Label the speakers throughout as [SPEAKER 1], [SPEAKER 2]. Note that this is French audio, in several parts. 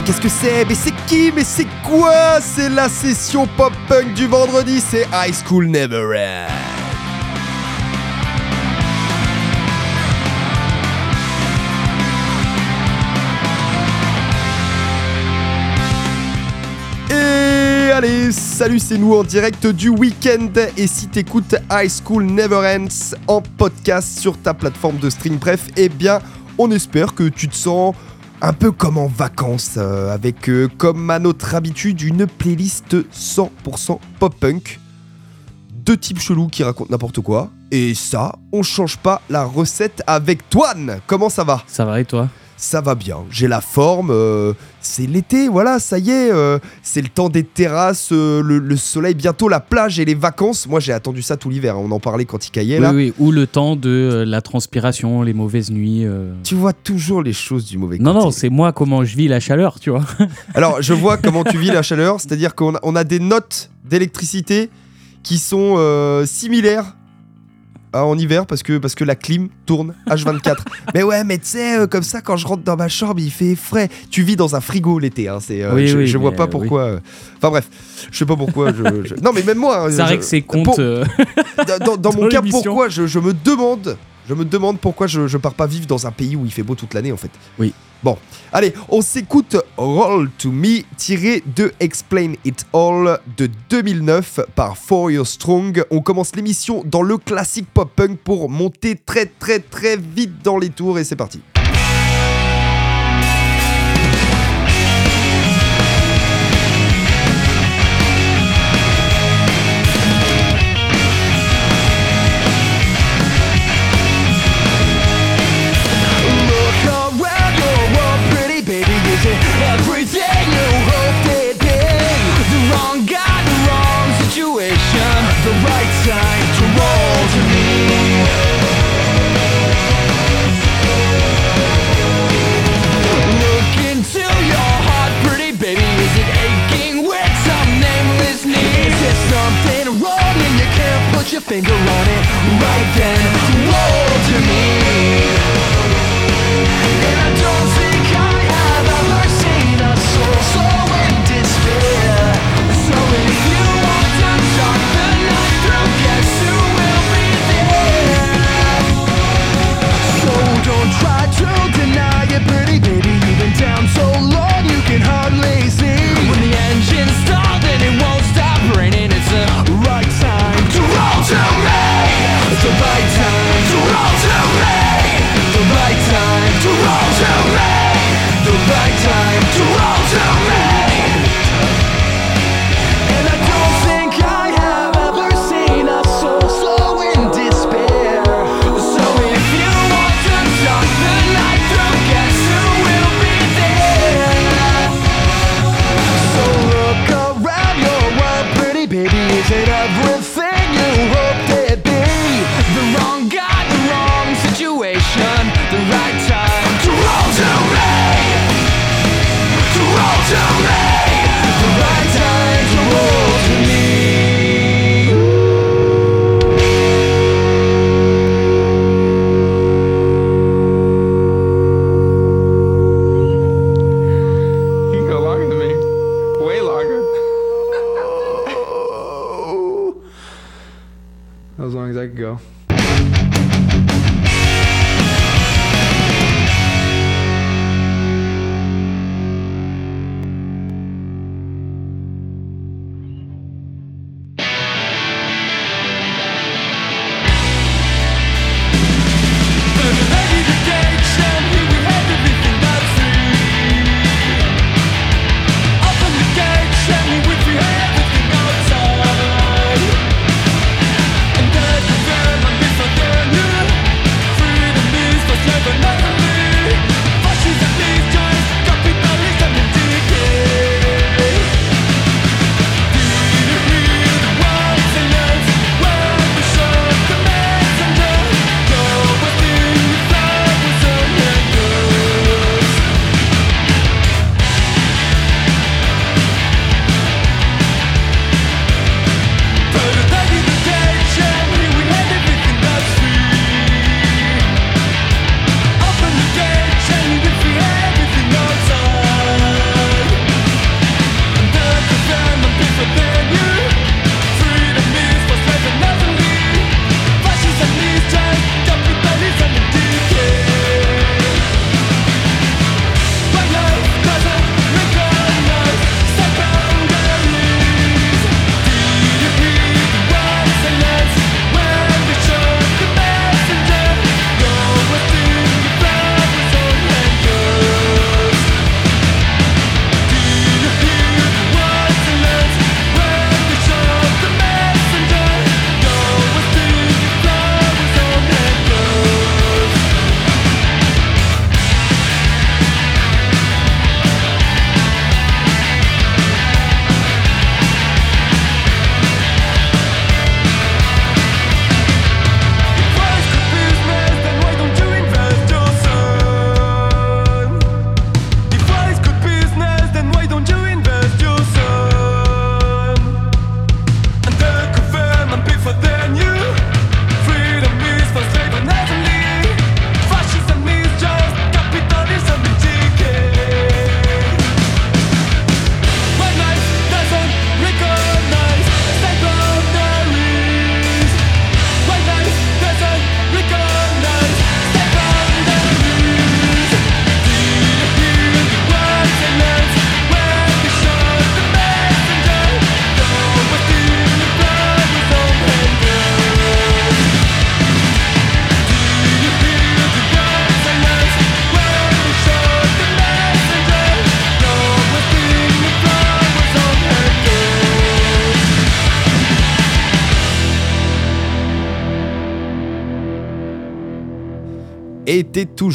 [SPEAKER 1] Mais qu'est-ce que c'est? Mais c'est qui? Mais c'est quoi? C'est la session pop-punk du vendredi, c'est High School Never Ends. Et allez, salut, c'est nous en direct du week-end. Et si t'écoutes High School Never Ends en podcast sur ta plateforme de stream, bref, eh bien, on espère que tu te sens un peu comme en vacances, euh, avec, euh, comme à notre habitude, une playlist 100% pop-punk. Deux types chelous qui racontent n'importe quoi. Et ça, on change pas la recette avec Toine. Comment ça va?
[SPEAKER 2] Ça va et toi?
[SPEAKER 1] Ça va bien, j'ai la forme, euh, c'est l'été, voilà, ça y est, euh, c'est le temps des terrasses, euh, le, le soleil, bientôt la plage et les vacances. Moi j'ai attendu ça tout l'hiver, hein, on en parlait quand il caillait
[SPEAKER 2] Oui,
[SPEAKER 1] là.
[SPEAKER 2] oui, ou le temps de la transpiration, les mauvaises nuits.
[SPEAKER 1] Tu vois toujours les choses du mauvais
[SPEAKER 2] Non,
[SPEAKER 1] côté.
[SPEAKER 2] non, c'est moi comment je vis la chaleur, tu vois.
[SPEAKER 1] Alors je vois comment tu vis la chaleur, c'est-à-dire qu'on a, on a des notes d'électricité qui sont similaires à en hiver parce que, parce que la clim tourne H24. mais ouais, mais tu sais, euh, comme ça, quand je rentre dans ma chambre, il fait frais. Tu vis dans un frigo l'été, hein, c'est, euh,
[SPEAKER 2] Oui,
[SPEAKER 1] je,
[SPEAKER 2] oui,
[SPEAKER 1] je vois pas
[SPEAKER 2] euh,
[SPEAKER 1] pourquoi. Enfin bref, je sais pas pourquoi. Je, je- Non, mais même moi. hein,
[SPEAKER 2] règle ses comptes.
[SPEAKER 1] pour-
[SPEAKER 2] euh,
[SPEAKER 1] dans, dans- dans
[SPEAKER 2] Dans
[SPEAKER 1] mon cas, pourquoi je me demande, je me demande pourquoi je, je pars pas vivre dans un pays où il fait beau toute l'année en fait.
[SPEAKER 2] Oui.
[SPEAKER 1] Bon, allez, on s'écoute Roll to Me tiré de Explain It All de 2009 par For Your Strong. On commence l'émission dans le classique pop punk pour monter très très très vite dans les tours et c'est parti.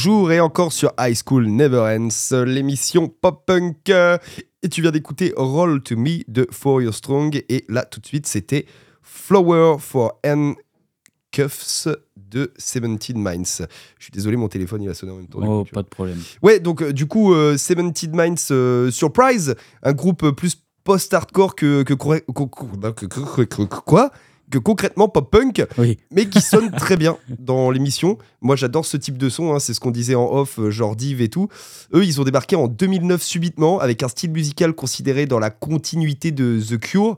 [SPEAKER 1] Toujours et encore sur High School Never Ends, l'émission pop-punk. Et tu viens d'écouter Roll to Me de For Your Strong. Et là, tout de suite, c'était Flower for Handcuffs de 17 Minds. Je suis désolé, mon téléphone il a sonné en même temps.
[SPEAKER 2] Oh,
[SPEAKER 1] coup,
[SPEAKER 2] pas de problème.
[SPEAKER 1] Ouais, donc euh, du coup, euh, 17 Minds euh, Surprise, un groupe plus post-hardcore que- que- quoi que concrètement pop-punk,
[SPEAKER 2] Oui.
[SPEAKER 1] mais qui sonne très bien dans l'émission. Moi, j'adore ce type de son, hein, c'est ce qu'on disait en off, euh, genre Div et tout. Eux, ils ont débarqué en 2009 subitement avec un style musical considéré dans la continuité de The Cure.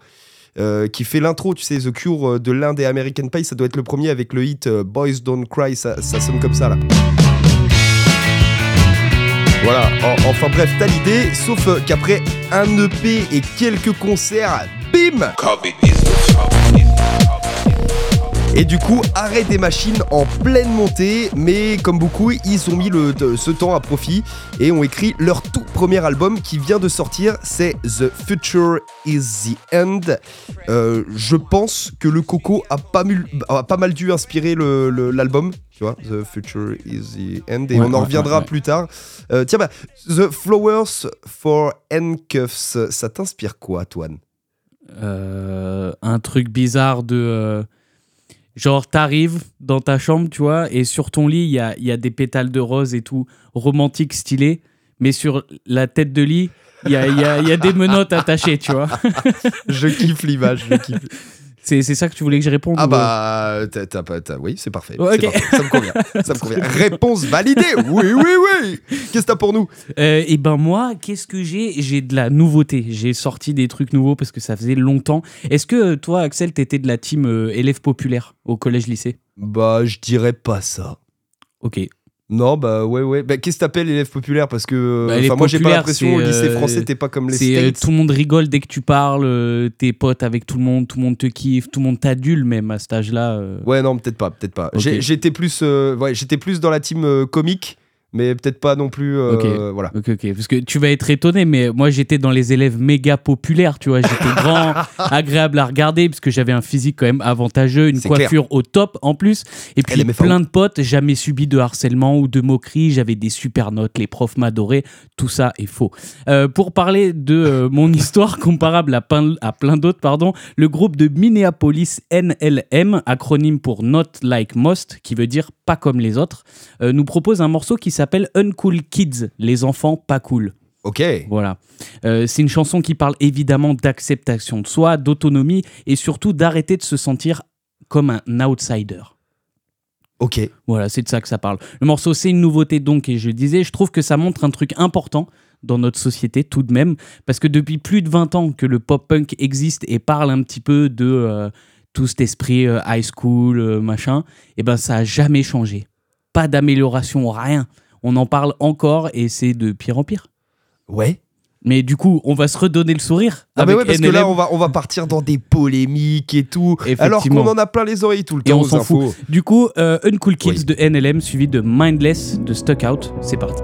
[SPEAKER 1] euh, qui fait l'intro, tu sais, The Cure euh, de l'un des American Pie, ça doit être le premier avec le hit euh, Boys Don't Cry, ça, ça sonne comme ça là. Voilà, en- enfin bref, t'as l'idée, sauf qu'après un EP et quelques concerts, bim Et du coup, arrêt des machines en pleine montée, mais comme beaucoup, ils ont mis le, ce temps à profit et ont écrit leur tout premier album qui vient de sortir, c'est The Future is the End. Euh, je pense que le Coco a pas, mul- a pas mal dû inspirer l'album, tu vois, The Future is the End, et
[SPEAKER 2] Ouais,
[SPEAKER 1] on en reviendra
[SPEAKER 2] ouais, ouais.
[SPEAKER 1] plus tard. Euh, tiens, bah, The Flowers for Handcuffs, ça t'inspire quoi, Toine
[SPEAKER 2] Euh, un truc bizarre de. euh, genre, t'arrives dans ta chambre, tu vois, et sur ton lit, il y a, des pétales de rose et tout, romantique, stylé, mais sur la tête de lit, il y a, y a- y a des menottes attachées, tu vois.
[SPEAKER 1] Je kiffe l'image, je kiffe.
[SPEAKER 2] C'est c'est ça que tu voulais que je réponde
[SPEAKER 1] Ah
[SPEAKER 2] ou-
[SPEAKER 1] bah, t'as, t'as pas- t'as- oui, c'est parfait.
[SPEAKER 2] Ouais,
[SPEAKER 1] c'est
[SPEAKER 2] ok.
[SPEAKER 1] parfait, Ça me convient. Ça me convient. Réponse validée. Oui, oui, oui. Qu'est-ce que t'as pour nous?
[SPEAKER 2] Euh, et ben moi, qu'est-ce que j'ai? J'ai de la nouveauté. J'ai sorti des trucs nouveaux parce que ça faisait longtemps. Est-ce que euh, toi, Axel, t'étais de la team euh, élève populaire au collège-lycée?
[SPEAKER 1] Bah, je dirais pas ça.
[SPEAKER 2] Ok.
[SPEAKER 1] Non, bah ouais, ouais. Bah, qu'est-ce que t'appelles élève populaire Parce que,
[SPEAKER 2] Bah,
[SPEAKER 1] enfin,
[SPEAKER 2] élève
[SPEAKER 1] moi, j'ai pas l'impression au lycée
[SPEAKER 2] euh,
[SPEAKER 1] français, t'es pas comme les
[SPEAKER 2] euh,
[SPEAKER 1] States.
[SPEAKER 2] tout le monde rigole dès que tu parles, euh, t'es potes avec tout le monde, tout le monde te kiffe, tout le monde t'adule même à cet âge-là. euh.
[SPEAKER 1] Ouais, non, peut-être pas, peut-être pas. J'étais plus, euh, ouais, j'étais plus dans la team euh, comique, mais peut-être pas non plus. euh,
[SPEAKER 2] Ok.
[SPEAKER 1] Voilà.
[SPEAKER 2] Ok, ok. Parce que tu vas être étonné, mais moi j'étais dans les élèves méga populaires, tu vois. J'étais grand, agréable à regarder, parce que j'avais un physique quand même avantageux, une coiffure au top en plus. Et puis plein de potes, jamais subi de harcèlement ou de moquerie. J'avais des super notes, les profs m'adoraient. Tout ça est faux. Euh, pour parler de euh, mon histoire comparable à plein, à plein d'autres, pardon, le groupe de Minneapolis NLM, acronyme pour Not Like Most, qui veut dire pas comme les autres, euh, nous propose un morceau qui s'appelle Uncool Kids, les enfants pas cool.
[SPEAKER 1] Ok.
[SPEAKER 2] Voilà. Euh, c'est une chanson qui parle évidemment d'acceptation de soi, d'autonomie et surtout d'arrêter de se sentir comme un outsider.
[SPEAKER 1] Ok.
[SPEAKER 2] Voilà, c'est de ça que ça parle. Le morceau, c'est une nouveauté donc, et je disais, je trouve que ça montre un truc important dans notre société tout de même, parce que depuis plus de 20 ans que le pop-punk existe et parle un petit peu de euh, tout cet esprit euh, high school, euh, machin, et ben ça a jamais changé. Pas d'amélioration, rien. On en parle encore et c'est de pire en pire.
[SPEAKER 1] Ouais.
[SPEAKER 2] Mais du coup, on va se redonner le sourire.
[SPEAKER 1] Ah bah
[SPEAKER 2] avec
[SPEAKER 1] ouais, parce que là, on va, on va partir dans des polémiques et tout. Alors qu'on en a plein les oreilles tout le
[SPEAKER 2] Et
[SPEAKER 1] temps
[SPEAKER 2] on
[SPEAKER 1] aux
[SPEAKER 2] s'en fout. Du coup, euh, Uncool Kids
[SPEAKER 1] Oui.
[SPEAKER 2] de NLM suivi de Mindless de Stuck Out. C'est parti.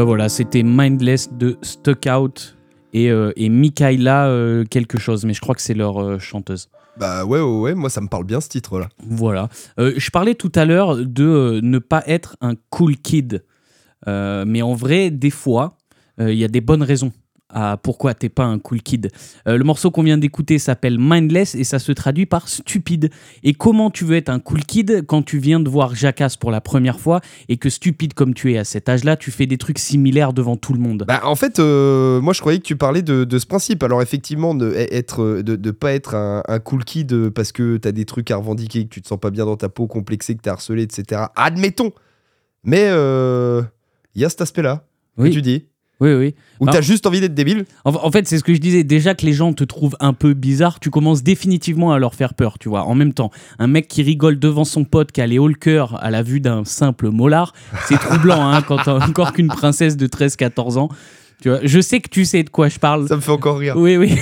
[SPEAKER 2] Ben voilà, c'était Mindless de Stuck Out et, euh, et Mikaela euh, quelque chose, mais je crois que c'est leur euh, chanteuse.
[SPEAKER 1] Bah ouais, ouais, ouais, moi ça me parle bien ce titre-là.
[SPEAKER 2] Voilà. Euh, je parlais tout à l'heure de ne pas être un cool kid. Mais en vrai, des fois, il y a des bonnes raisons à pourquoi t'es pas un cool kid. Euh, le morceau qu'on vient d'écouter s'appelle Mindless et ça se traduit par stupide. Et comment tu veux être un cool kid quand tu viens de voir Jackass pour la première fois et que stupide comme tu es à cet âge-là, tu fais des trucs similaires devant tout le monde?
[SPEAKER 1] Bah en fait, euh, moi je croyais que tu parlais de, de ce principe. Alors effectivement, de, être, de, de pas être un, un cool kid euh, parce que t'as des trucs à revendiquer, que tu te sens pas bien dans ta peau, complexé, que t'es harcelé, etc. Admettons. Mais euh, il y a cet aspect-là
[SPEAKER 2] Oui.
[SPEAKER 1] que tu dis.
[SPEAKER 2] Oui, oui. Non.
[SPEAKER 1] t'as juste envie d'être débile.
[SPEAKER 2] En, en fait, c'est ce que je disais. Déjà que les gens te trouvent un peu bizarre, tu commences définitivement à leur faire peur, tu vois. En même temps, un mec qui rigole devant son pote qui a les hauts le cœur à la vue d'un simple molar, c'est troublant, hein, quand t'as encore qu'une princesse de 13-14 ans. Tu vois, je sais que tu sais de quoi je parle.
[SPEAKER 1] Ça me fait encore rire.
[SPEAKER 2] Oui, oui.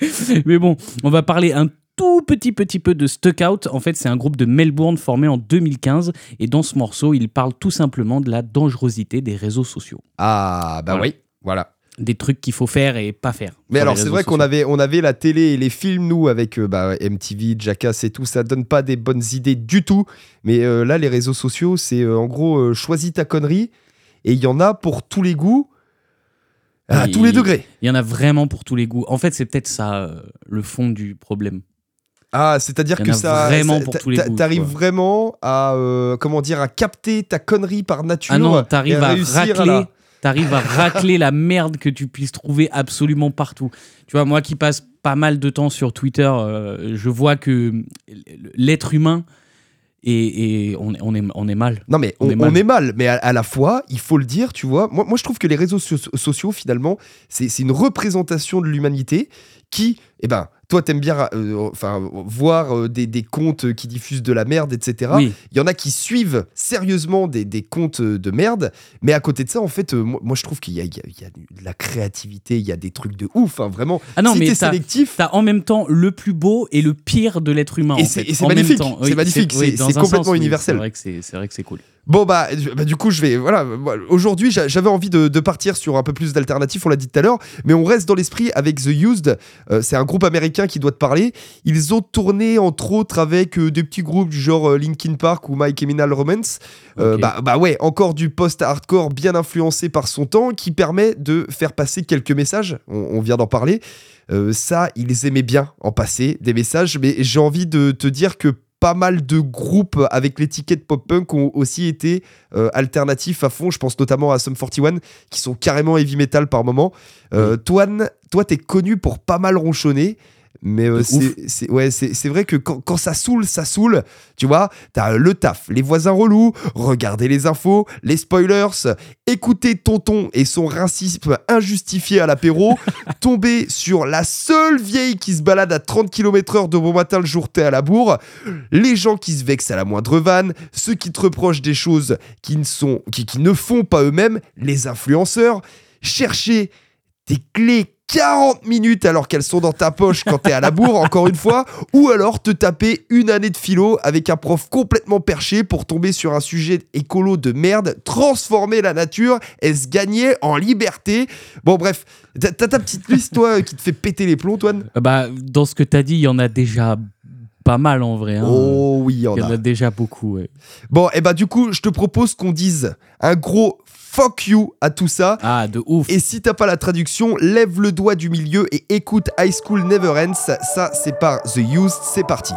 [SPEAKER 2] Mais bon, on va parler un tout petit petit peu de Stuck Out. En fait, c'est un groupe de Melbourne formé en 2015 et dans ce morceau, il parle tout simplement de la dangerosité des réseaux sociaux.
[SPEAKER 1] Ah bah
[SPEAKER 2] Voilà.
[SPEAKER 1] oui, voilà.
[SPEAKER 2] Des trucs qu'il faut faire et pas faire.
[SPEAKER 1] Mais alors c'est vrai qu'on avait, on avait la télé et les films, nous, avec euh, bah, MTV, Jackass et tout, ça donne pas des bonnes idées du tout. Mais euh, là, les réseaux sociaux, c'est euh, en gros, choisis ta connerie, et il y en a pour tous les goûts, à tous les degrés.
[SPEAKER 2] Il y en a vraiment pour tous les goûts. En fait, c'est peut-être ça le fond du problème.
[SPEAKER 1] Ah, c'est-à-dire que ça,
[SPEAKER 2] vraiment
[SPEAKER 1] ça-
[SPEAKER 2] pour
[SPEAKER 1] t'a-
[SPEAKER 2] tous les
[SPEAKER 1] t'a-
[SPEAKER 2] goûts,
[SPEAKER 1] T'arrives vraiment à, euh, comment dire, à capter ta connerie par nature.
[SPEAKER 2] Ah non, t'arrives à racler.
[SPEAKER 1] la-
[SPEAKER 2] T'arrives à racler la merde que tu puisses trouver absolument partout. Tu vois, moi qui passe pas mal de temps sur Twitter, euh, je vois que l'être humain et, et on, est- on est, on est mal.
[SPEAKER 1] Non mais
[SPEAKER 2] On
[SPEAKER 1] on,
[SPEAKER 2] est
[SPEAKER 1] on
[SPEAKER 2] mal.
[SPEAKER 1] est mal, mais à, à la fois, il faut le dire, tu vois. Moi, moi je trouve que les réseaux so- sociaux, finalement, c'est c'est une représentation de l'humanité qui, eh ben, toi, t'aimes bien euh, enfin, voir euh, des, des comptes qui diffusent de la merde, etc.
[SPEAKER 2] Oui,
[SPEAKER 1] Il y en a qui suivent sérieusement des, des comptes de merde, mais à côté de ça, en fait, euh, moi, moi, je trouve qu'il y y y a de la créativité, il y a des trucs de ouf, hein, vraiment.
[SPEAKER 2] Ah non,
[SPEAKER 1] si
[SPEAKER 2] mais
[SPEAKER 1] t'es sélectif,
[SPEAKER 2] T'as en même temps le plus beau et le pire de l'être humain.
[SPEAKER 1] Et c'est- magnifique, c'est magnifique, c'est- c'est
[SPEAKER 2] un
[SPEAKER 1] complètement
[SPEAKER 2] sens, oui,
[SPEAKER 1] universel.
[SPEAKER 2] C'est vrai que c'est cool.
[SPEAKER 1] Bon bah, bah, du coup je vais voilà aujourd'hui j'a- j'avais envie de, de partir sur un peu plus d'alternatives on l'a dit tout à l'heure mais on reste dans l'esprit avec The Used. Euh, c'est un groupe américain qui doit te parler. Ils ont tourné entre autres avec euh, des petits groupes du genre euh, Linkin Park ou My Chemical Romance. Bah, bah ouais encore du post-hardcore bien influencé par son temps qui permet de faire passer quelques messages. On, on vient d'en parler.
[SPEAKER 3] Ça, ils aimaient bien en passer des messages, mais j'ai envie de te dire que pas mal de groupes avec l'étiquette pop-punk ont aussi été euh, alternatifs à fond. Je pense notamment à Sum 41 qui sont carrément heavy metal par moment. Euh, Toine, toi, t'es connu pour pas mal ronchonner. Mais euh, c'est ouais, c'est vrai que quand, quand ça saoule, ça saoule. Tu vois, t'as le taf, les voisins relous, regarder les infos, les spoilers, écouter Tonton et son racisme injustifié à l'apéro, tomber sur la seule vieille qui se balade à 30 km/h de bon matin le jour t'es à la bourre, les gens qui se vexent à la moindre vanne, ceux qui te reprochent des choses qui ne, sont, qui, qui ne font pas eux-mêmes, les influenceurs, chercher tes clés 40 minutes alors qu'elles sont dans ta poche quand t'es à la bourre, encore une fois, ou alors te taper une année de philo avec un prof complètement perché pour tomber sur un sujet écolo de merde, transformer la nature et se gagner en liberté? Bon, bref, t'as ta petite liste, toi, qui te fait péter les plombs, Toine?
[SPEAKER 2] Euh, Bah, dans ce que t'as dit, il y en a déjà pas mal en vrai. hein.
[SPEAKER 3] Oh oui, il y en a.
[SPEAKER 2] a déjà beaucoup. ouais.
[SPEAKER 3] Bon, et bah du coup, je te propose qu'on dise un gros fuck you à tout ça.
[SPEAKER 2] Ah, de ouf.
[SPEAKER 3] Et si t'as pas la traduction, lève le doigt du milieu et écoute High School Never Ends. Ça, c'est par The Used. C'est parti.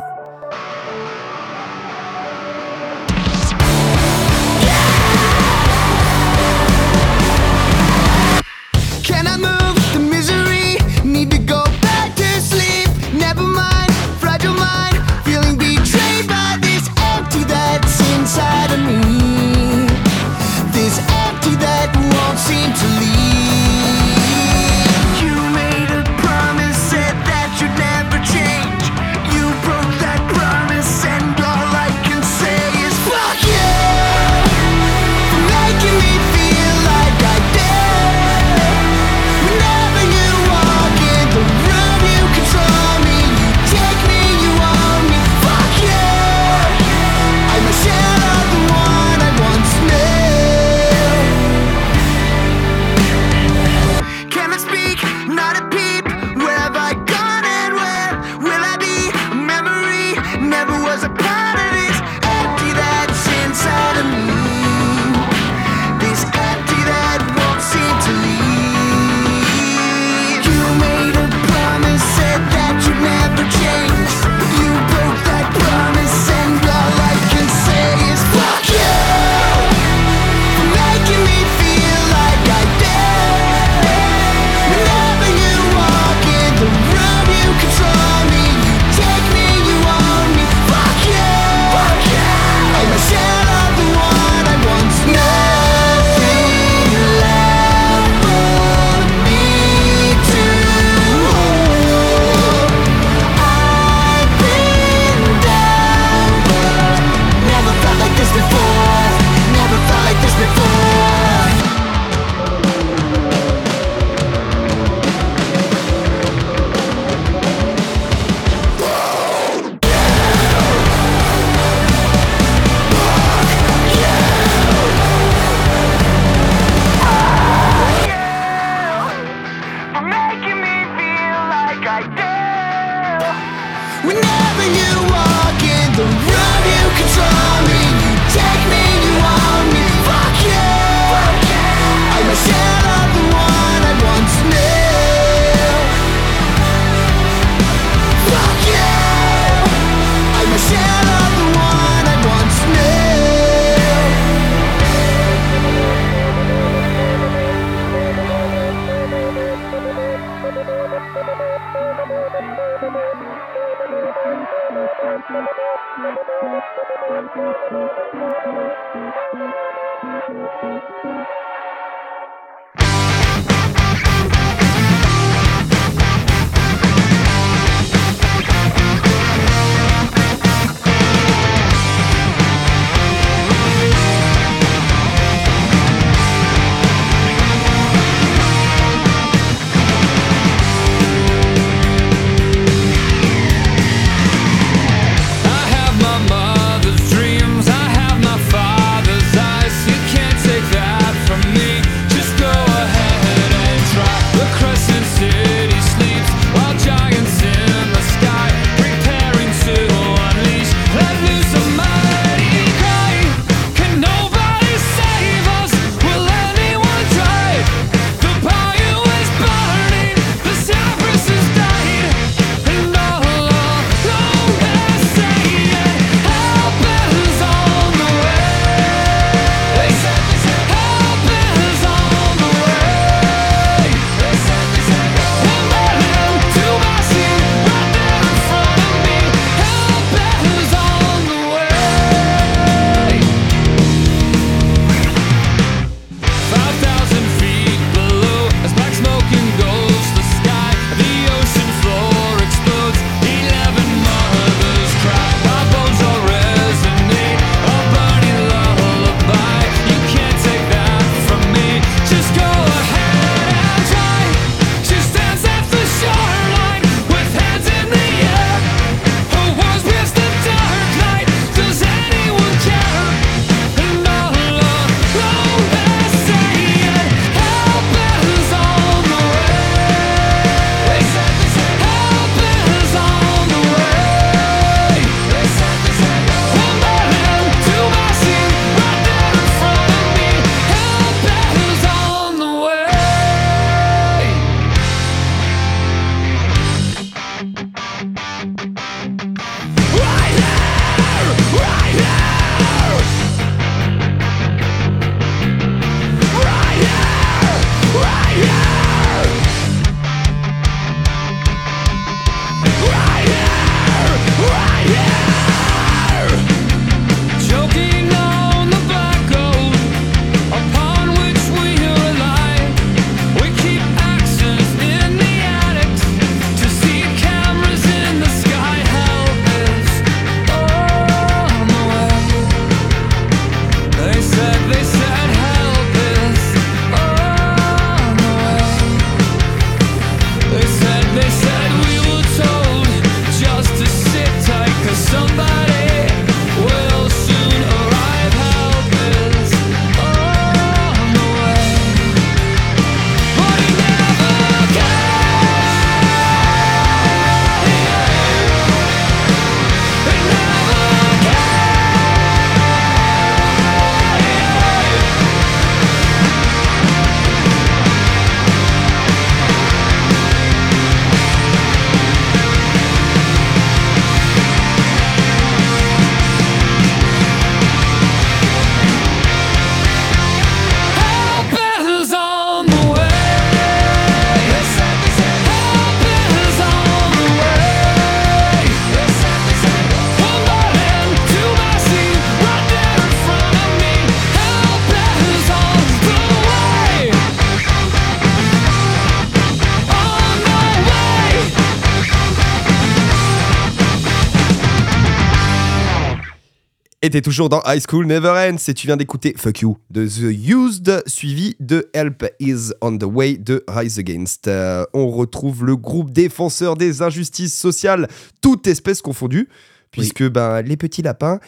[SPEAKER 1] T'es toujours dans High School Never Ends et tu viens d'écouter Fuck You de The Used, suivi de Help Is On The Way de Rise Against. Euh, on retrouve le groupe défenseur des injustices sociales, toutes espèces confondues, puisque ben, les petits lapins,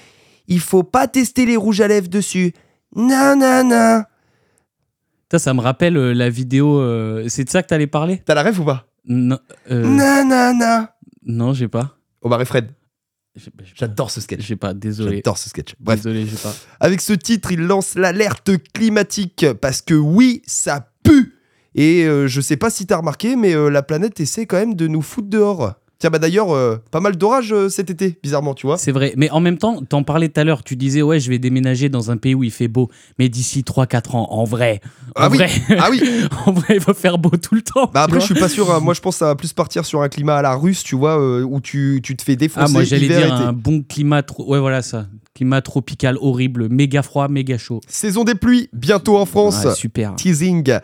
[SPEAKER 1] il faut pas tester les rouges à lèvres dessus. Non, non, non.
[SPEAKER 2] Ça, ça me rappelle euh, la vidéo. euh, c'est de ça que t'allais parler?
[SPEAKER 1] T'as la rêve ou pas?
[SPEAKER 2] Non, euh,
[SPEAKER 1] Non, non, non.
[SPEAKER 2] non, j'ai pas.
[SPEAKER 1] Omar et Fred. J'adore ce sketch.
[SPEAKER 2] J'ai pas, désolé.
[SPEAKER 1] J'adore ce sketch. Bref,
[SPEAKER 2] Désolé, j'ai pas.
[SPEAKER 1] Avec ce titre, il lance l'alerte climatique parce que oui, ça pue. Et euh, je sais pas si t'as remarqué, mais euh, la planète essaie quand même de nous foutre dehors. Tiens, bah d'ailleurs, euh, pas mal d'orages euh, cet été, bizarrement, tu vois.
[SPEAKER 2] C'est vrai. Mais en même temps, t'en parlais tout à l'heure. Tu disais, ouais, je vais déménager dans un pays où il fait beau. Mais d'ici 3-4 ans, en vrai. En
[SPEAKER 1] Ah oui. Ah oui,
[SPEAKER 2] en vrai, il va faire beau tout le temps.
[SPEAKER 1] bah après, je suis pas sûr. hein. Moi, je pense que ça va plus partir sur un climat à la russe, tu vois, euh, où tu, tu te fais défoncer.
[SPEAKER 2] Ah, moi, j'allais dire un bon climat. tro- Ouais, voilà ça. Climat tropical horrible. Méga froid, méga chaud.
[SPEAKER 1] Saison des pluies, bientôt en France.
[SPEAKER 2] Ouais, super.
[SPEAKER 1] teasing.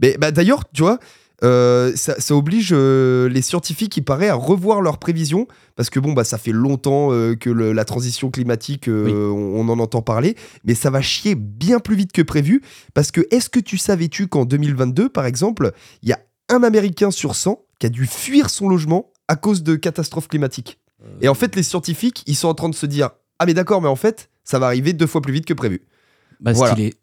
[SPEAKER 1] Mais bah, d'ailleurs, tu vois, euh, ça, ça oblige euh, les scientifiques, il paraît, à revoir leurs prévisions. Parce que bon, bah, ça fait longtemps euh, que le- la transition climatique,
[SPEAKER 2] Oui.
[SPEAKER 1] on, on en entend parler. Mais ça va chier bien plus vite que prévu. Parce que est-ce que tu savais-tu qu'en 2022, par exemple, il y a un Américain sur 100 qui a dû fuir son logement à cause de catastrophes climatiques? Et en fait, les scientifiques, ils sont en train de se dire Ah, mais d'accord, mais en fait, ça va arriver deux fois plus vite que prévu.
[SPEAKER 2] Bah,
[SPEAKER 1] Voilà.
[SPEAKER 2] stylé.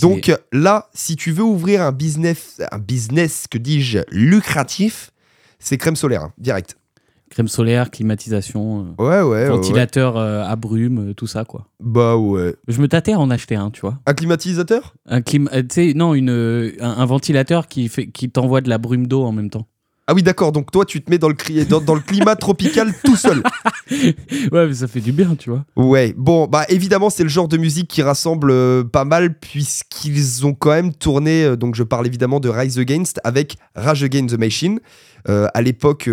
[SPEAKER 1] Donc là, si tu veux ouvrir un business, un business que dis-je, lucratif, c'est crème solaire, hein, direct.
[SPEAKER 2] Crème solaire, climatisation, euh,
[SPEAKER 1] Ouais, ouais.
[SPEAKER 2] ventilateur euh, à brume, euh, tout ça, quoi.
[SPEAKER 1] Bah ouais.
[SPEAKER 2] Je me tâtais à en acheter un, tu vois.
[SPEAKER 1] Un climatisateur?
[SPEAKER 2] Un clim... euh, non, une, euh, un, un ventilateur qui, fait, qui t'envoie de la brume d'eau en même temps.
[SPEAKER 1] Ah oui, d'accord. Donc toi, tu te mets dans le, cri- dans, dans le climat tropical tout seul.
[SPEAKER 2] Ouais, mais ça fait du bien, tu vois.
[SPEAKER 1] Ouais. Bon, bah évidemment, c'est le genre de musique qui rassemble euh, pas mal puisqu'ils ont quand même tourné. euh, donc je parle évidemment de Rise Against avec Rage Against the Machine. Euh, à l'époque,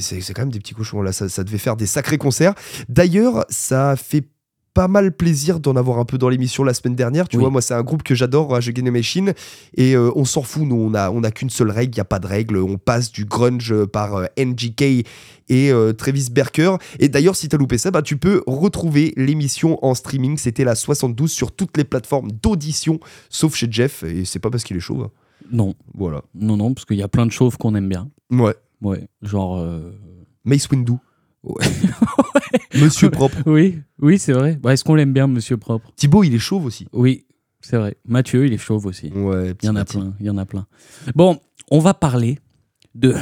[SPEAKER 1] c'est c'est quand même des petits cochons là. Ça, ça devait faire des sacrés concerts. D'ailleurs, ça fait pas mal plaisir d'en avoir un peu dans l'émission la semaine dernière. Tu
[SPEAKER 2] Oui.
[SPEAKER 1] vois, moi, c'est un groupe que j'adore, Rage the Machine. Et euh, on s'en fout, nous, on a, on a qu'une seule règle, il n'y a pas de règle. On passe du grunge euh, par euh, NGK et euh, Travis Berker. Et d'ailleurs, si t'as loupé ça, bah, tu peux retrouver l'émission en streaming. C'était la 72 sur toutes les plateformes d'audition, sauf chez Jeff. Et c'est pas parce qu'il est chaud. hein.
[SPEAKER 2] Non,
[SPEAKER 1] Voilà.
[SPEAKER 2] non, non, parce qu'il y a plein de chauves qu'on aime bien.
[SPEAKER 1] Ouais.
[SPEAKER 2] Ouais, genre.
[SPEAKER 1] Mace Windu. Monsieur propre.
[SPEAKER 2] Oui, oui, c'est vrai. Bah, Est-ce qu'on l'aime bien, Monsieur Propre?
[SPEAKER 1] Thibaut, il est chauve aussi.
[SPEAKER 2] Oui, c'est vrai. Mathieu, il est chauve aussi.
[SPEAKER 1] Ouais,
[SPEAKER 2] Il y en a plein, il y en a plein. Bon, on va parler de...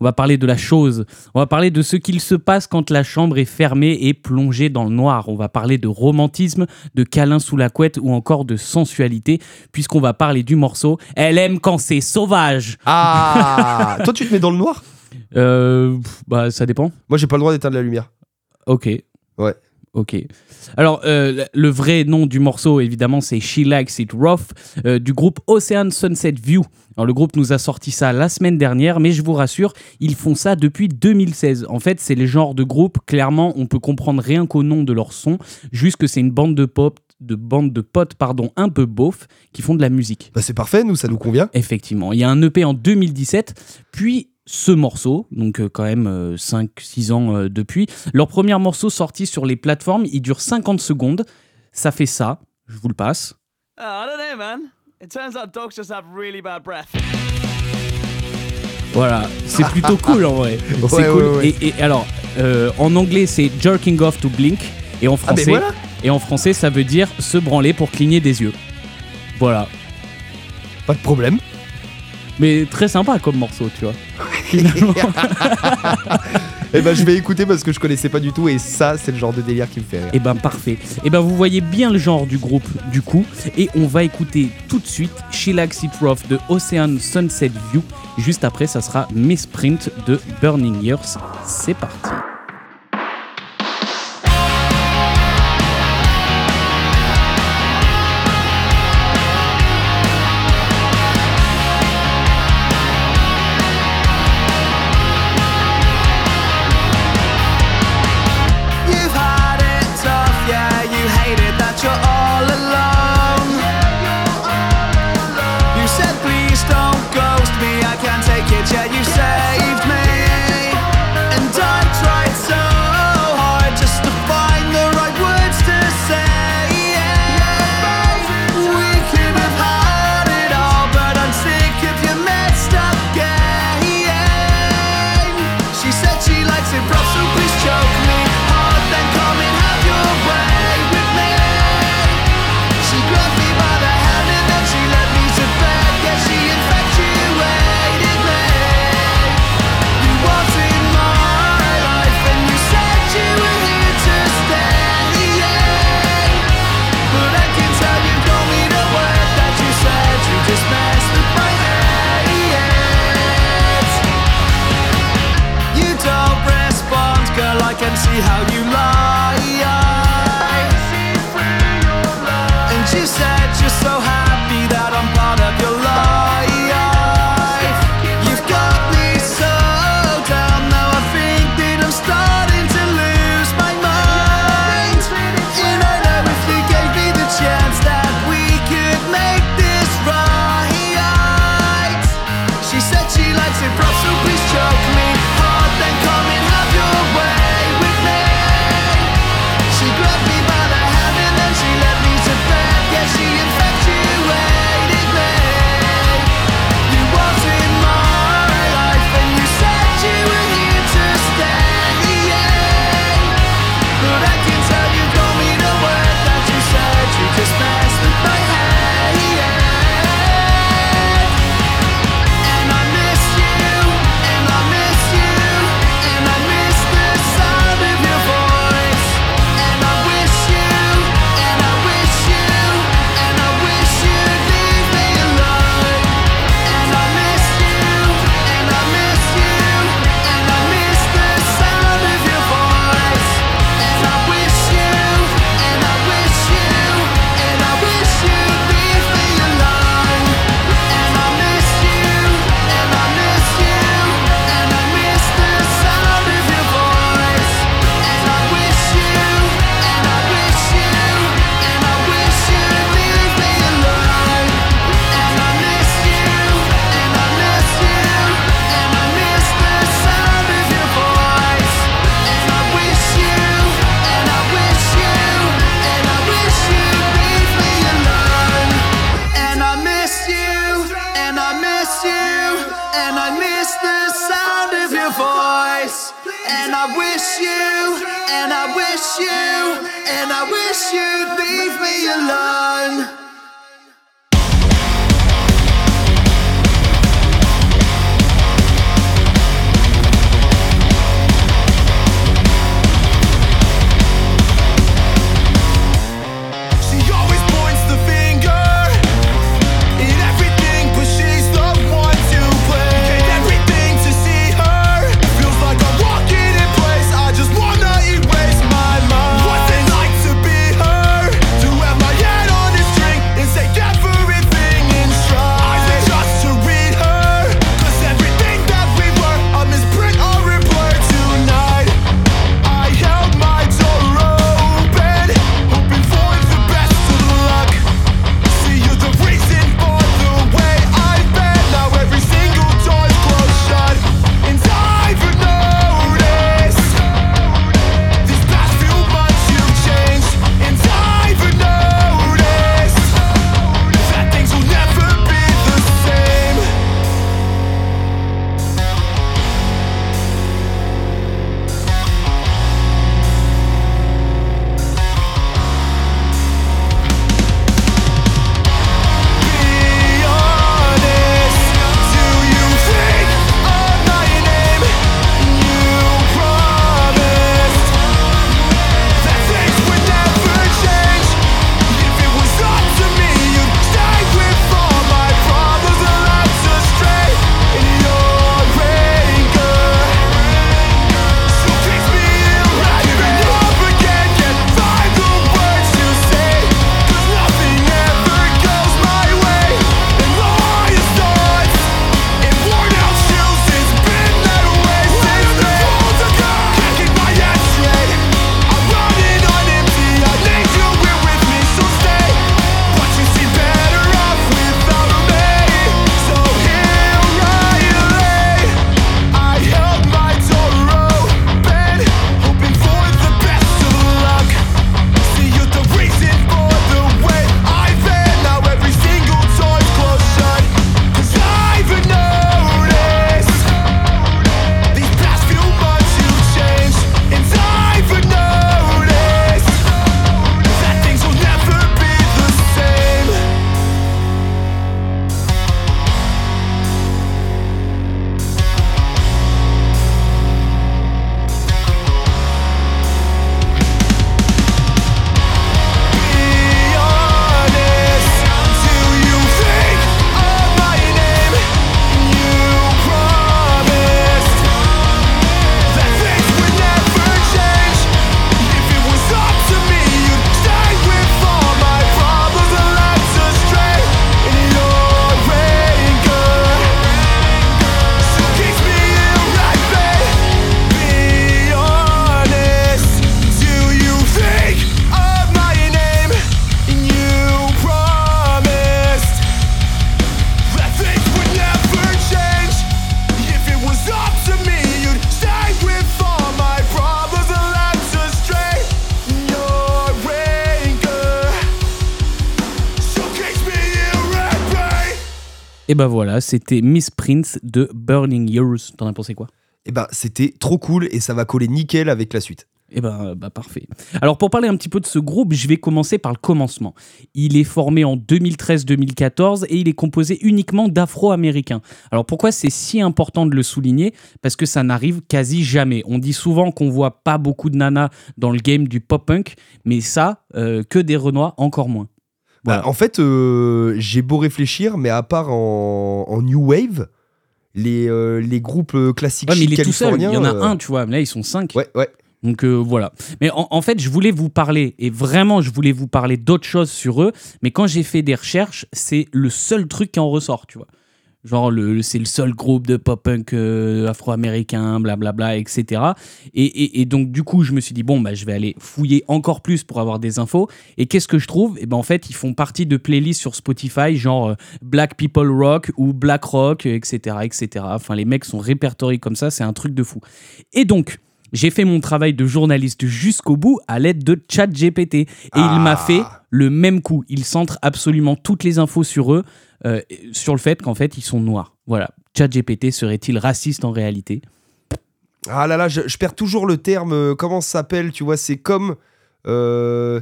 [SPEAKER 2] On va parler de la chose. On va parler de ce qu'il se passe quand la chambre est fermée et plongée dans le noir. On va parler de romantisme, de câlins sous la couette ou encore de sensualité, puisqu'on va parler du morceau Elle aime quand c'est sauvage.
[SPEAKER 1] Ah Toi, tu te mets dans le noir?
[SPEAKER 2] Euh, bah, ça dépend.
[SPEAKER 1] Moi, j'ai pas le droit d'éteindre la lumière.
[SPEAKER 2] Ok.
[SPEAKER 1] Ouais.
[SPEAKER 2] Ok. Alors, euh, le vrai nom du morceau, évidemment, c'est She Likes It Rough, euh, du groupe Ocean Sunset View. Alors, le groupe nous a sorti ça la semaine dernière, mais je vous rassure, ils font ça depuis 2016. En fait, c'est les genres de groupe, clairement, on peut comprendre rien qu'au nom de leur son, juste que c'est une bande de pop de bande de potes pardon un peu beauf qui font de la musique.
[SPEAKER 1] Bah, c'est parfait, nous, ça nous convient.
[SPEAKER 2] Effectivement, il y a un EP en 2017, puis ce morceau, donc euh, quand même 5-6 ans euh, depuis. Leur premier morceau sorti sur les plateformes, il dure 50 secondes. Ça fait ça, je vous le passe.
[SPEAKER 4] I don't know, man. It turns out dogs just have really bad breath.
[SPEAKER 2] Voilà, c'est plutôt cool en vrai. C'est
[SPEAKER 1] Ouais,
[SPEAKER 2] cool.
[SPEAKER 1] ouais, ouais.
[SPEAKER 2] Et, et alors, euh, en anglais, c'est jerking off to blink, et en
[SPEAKER 1] Ah,
[SPEAKER 2] français,
[SPEAKER 1] voilà
[SPEAKER 2] et en français, ça veut dire se branler pour cligner des yeux. Voilà.
[SPEAKER 1] Pas de problème.
[SPEAKER 2] Mais très sympa comme morceau, tu vois. Finalement.
[SPEAKER 1] Eh ben, je vais écouter parce que je connaissais pas du tout et ça, c'est le genre de délire qui me fait rire.
[SPEAKER 2] Et ben parfait. Et ben vous voyez bien le genre du groupe du coup. Et on va écouter tout de suite She Likes It Rough de Ocean Sunset View. Juste après, ça sera Miss Print de Burning Years. C'est parti. Et ben voilà, c'était Miss Prince de Burning Years. T'en as pensé quoi?
[SPEAKER 1] Et ben, c'était trop cool et ça va coller nickel avec la suite.
[SPEAKER 2] Eh ben, bah parfait. Alors pour parler un petit peu de ce groupe, je vais commencer par le commencement. Il est formé en 2013-2014 et il est composé uniquement d'Afro-Américains. Alors pourquoi c'est si important de le souligner? Parce que ça n'arrive quasi jamais. On dit souvent qu'on voit pas beaucoup de nanas dans le game du pop-punk, mais ça, euh, que des Renois, encore moins.
[SPEAKER 1] Bah,
[SPEAKER 2] Voilà.
[SPEAKER 1] en fait, euh, j'ai beau réfléchir, mais à part en, en New Wave, les, euh, les groupes euh, classiques
[SPEAKER 2] Ouais, mais il est tout seul. Il y en a un, tu vois. Mais là, ils sont cinq.
[SPEAKER 1] Ouais, ouais.
[SPEAKER 2] Donc euh, voilà. Mais en, en fait, je voulais vous parler, et vraiment, je voulais vous parler d'autres choses sur eux, mais quand j'ai fait des recherches, c'est le seul truc qui en ressort, tu vois. Genre, le, le- c'est le seul groupe de pop-punk euh, afro-américain, blablabla, etc. Et, et- et donc, du coup, je me suis dit, bon, bah, je vais aller fouiller encore plus pour avoir des infos. Et qu'est-ce que je trouve? Et ben, en fait, ils font partie de playlists sur Spotify, genre euh, Black People Rock ou Black Rock, etc., etc. Enfin, les mecs sont répertoriés comme ça, c'est un truc de fou. Et donc, j'ai fait mon travail de journaliste jusqu'au bout à l'aide de ChatGPT. Et il m'a fait le même coup. Il centre absolument toutes les infos sur eux, euh, sur le fait qu'en fait, ils sont noirs. Voilà. ChatGPT serait-il raciste en réalité?
[SPEAKER 1] Ah là là, je, je perds toujours le terme. euh, comment ça s'appelle Tu vois, c'est comme. euh,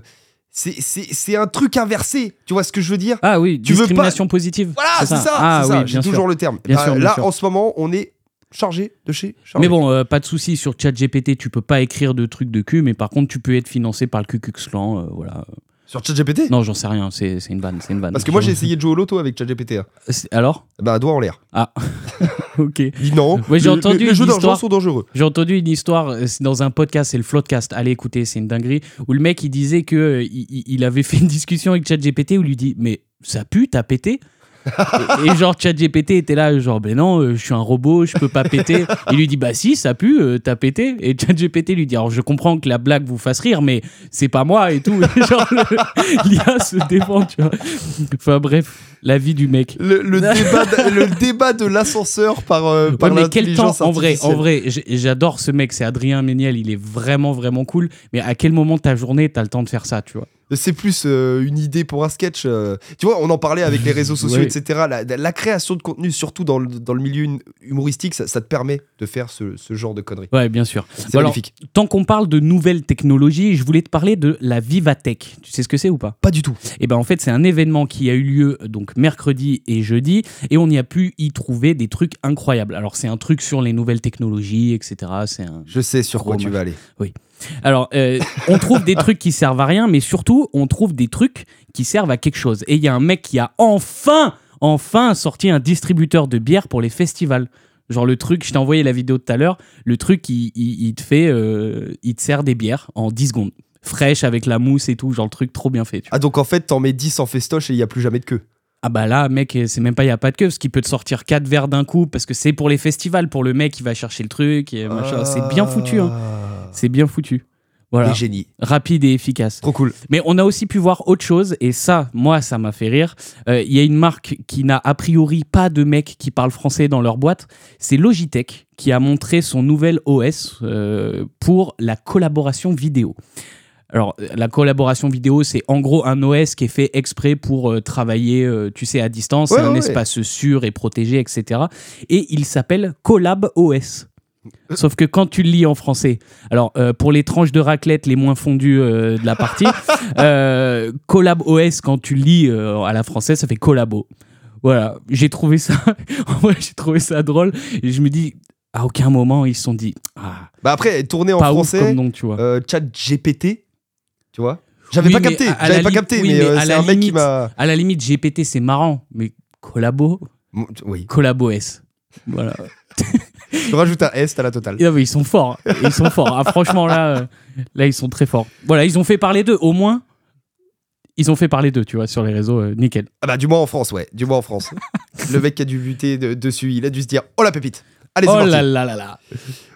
[SPEAKER 1] c'est- un truc inversé. Tu vois ce que je veux dire?
[SPEAKER 2] Ah oui,
[SPEAKER 1] Tu veux pas-
[SPEAKER 2] discrimination positive.
[SPEAKER 1] Voilà, c'est ça.
[SPEAKER 2] Ah
[SPEAKER 1] ça,
[SPEAKER 2] oui,
[SPEAKER 1] J'ai toujours le terme.
[SPEAKER 2] Bien
[SPEAKER 1] Bah,
[SPEAKER 2] sûr, bien
[SPEAKER 1] là,
[SPEAKER 2] sûr.
[SPEAKER 1] en ce moment, on est chargé de chez. chargé.
[SPEAKER 2] Mais bon, euh, pas de souci sur ChatGPT, tu peux pas écrire de trucs de cul, mais par contre, tu peux être financé par le Ku Klux Klan. euh, voilà.
[SPEAKER 1] Sur ChatGPT?
[SPEAKER 2] Non, j'en sais rien, c'est c'est une vanne, c'est une vanne.
[SPEAKER 1] Parce que moi, j'ai essayé de jouer au loto avec ChatGPT. hein.
[SPEAKER 2] C'est- Alors?
[SPEAKER 1] Bah, doigt en l'air.
[SPEAKER 2] Ah, ok.
[SPEAKER 1] Il dit non.
[SPEAKER 2] Ouais, j'ai
[SPEAKER 1] le-
[SPEAKER 2] entendu
[SPEAKER 1] le- les
[SPEAKER 2] une
[SPEAKER 1] jeux d'argent
[SPEAKER 2] histoire.
[SPEAKER 1] sont dangereux.
[SPEAKER 2] J'ai entendu une histoire euh, c'est dans un podcast, c'est le Floodcast. Allez écouter, c'est une dinguerie. Où le mec il disait que euh, il, il- il avait fait une discussion avec ChatGPT où il lui dit mais ça pue, t'as pété? Et, et genre ChatGPT était là genre ben non, euh, je suis un robot, je peux pas péter. Il lui dit bah si, ça pue, euh, t'as pété. Et ChatGPT lui dit alors je comprends que la blague vous fasse rire, mais c'est pas moi et tout. Et genre l'IA se défend, tu vois. Enfin bref, la vie du mec.
[SPEAKER 1] Le, le débat, de, le débat de l'ascenseur par, euh, par
[SPEAKER 2] mais quel temps en vrai, en vrai, j'adore ce mec, c'est Adrien Méniel, il est vraiment vraiment cool. Mais à quel moment de ta journée t'as le temps de faire ça, tu vois?
[SPEAKER 1] C'est plus euh, une idée pour un sketch. euh. Tu vois, on en parlait avec les réseaux sociaux,
[SPEAKER 2] Ouais.
[SPEAKER 1] etc. La, la création de contenu, surtout dans le, dans le milieu hum- humoristique, ça, ça te permet de faire ce, ce genre de conneries.
[SPEAKER 2] Ouais, bien sûr.
[SPEAKER 1] C'est
[SPEAKER 2] Bon, alors,
[SPEAKER 1] magnifique.
[SPEAKER 2] tant qu'on parle de nouvelles technologies, je voulais te parler de la Vivatech. Tu sais ce que c'est ou pas?
[SPEAKER 1] Pas du tout.
[SPEAKER 2] Et ben en fait, c'est un événement qui a eu lieu euh, donc mercredi et jeudi et on y a pu y trouver des trucs incroyables. Alors c'est un truc sur les nouvelles technologies, etc. C'est un
[SPEAKER 1] Je sais sur quoi tu vas aller.
[SPEAKER 2] Alors, euh, on trouve des trucs qui servent à rien, mais surtout, on trouve des trucs qui servent à quelque chose. Et il y a un mec qui a enfin, enfin sorti un distributeur de bière pour les festivals. Genre le truc, je t'ai envoyé la vidéo tout à l'heure, le truc, il, te fait, euh, il te sert des bières en 10 secondes. Fraîche avec la mousse et tout, genre le truc trop bien fait.
[SPEAKER 1] Ah, donc en fait, t'en mets 10 en festoche et il n'y a plus jamais de queue.
[SPEAKER 2] Ah bah là, mec, c'est même pas, il y a pas de queue, parce qu'il peut te sortir 4 verres d'un coup, parce que c'est pour les festivals, pour le mec qui va chercher le truc, et machin. C'est bien foutu, hein.
[SPEAKER 1] Ah.
[SPEAKER 2] C'est bien foutu. Voilà.
[SPEAKER 1] Des génies.
[SPEAKER 2] Rapide et efficace.
[SPEAKER 1] Trop cool.
[SPEAKER 2] Mais on a aussi pu voir autre chose, et ça, moi, ça m'a fait rire. Euh, Il y a une marque qui n'a a priori pas de mecs qui parlent français dans leur boîte. C'est Logitech qui a montré son nouvel OS euh, pour la collaboration vidéo. Alors, la collaboration vidéo, c'est en gros un OS qui est fait exprès pour euh, travailler, euh, tu sais, à distance.
[SPEAKER 1] Ouais,
[SPEAKER 2] c'est un
[SPEAKER 1] ouais,
[SPEAKER 2] espace sûr et protégé, etc. Et il s'appelle Collab OS. Sauf que quand tu le lis en français, alors euh, pour les tranches de raclette les moins fondues euh, de la partie, euh, Collab OS quand tu le lis à la française, ça fait collabo. Voilà, j'ai trouvé ça, en vrai, j'ai trouvé ça drôle et je me dis, à aucun moment ils se sont dit, ah,
[SPEAKER 1] Bah après, tourné en
[SPEAKER 2] ouf
[SPEAKER 1] français,
[SPEAKER 2] comme nom, tu vois.
[SPEAKER 1] chat GPT, tu vois? J'avais
[SPEAKER 2] Oui,
[SPEAKER 1] pas capté, j'avais pas capté,
[SPEAKER 2] oui,
[SPEAKER 1] mais,
[SPEAKER 2] mais
[SPEAKER 1] euh,
[SPEAKER 2] à
[SPEAKER 1] c'est
[SPEAKER 2] la
[SPEAKER 1] un mec qui
[SPEAKER 2] limite-
[SPEAKER 1] m'a.
[SPEAKER 2] À la limite, GPT c'est marrant, mais collabo,
[SPEAKER 1] Oui,
[SPEAKER 2] collabo S. Voilà.
[SPEAKER 1] je rajoute un S à la totale.
[SPEAKER 2] Non, mais ils sont forts. Ils sont forts. Ah, franchement, là, euh, là, ils sont très forts. Voilà, ils ont fait parler d'eux. Au moins, ils ont fait parler d'eux, tu vois, sur les réseaux. euh, nickel.
[SPEAKER 1] Ah bah, du moins en France, ouais, du moins en France. Le mec qui a dû buter de- dessus, il a dû se dire Oh la pépite Allez, c'est
[SPEAKER 2] oh
[SPEAKER 1] parti.
[SPEAKER 2] là là là là.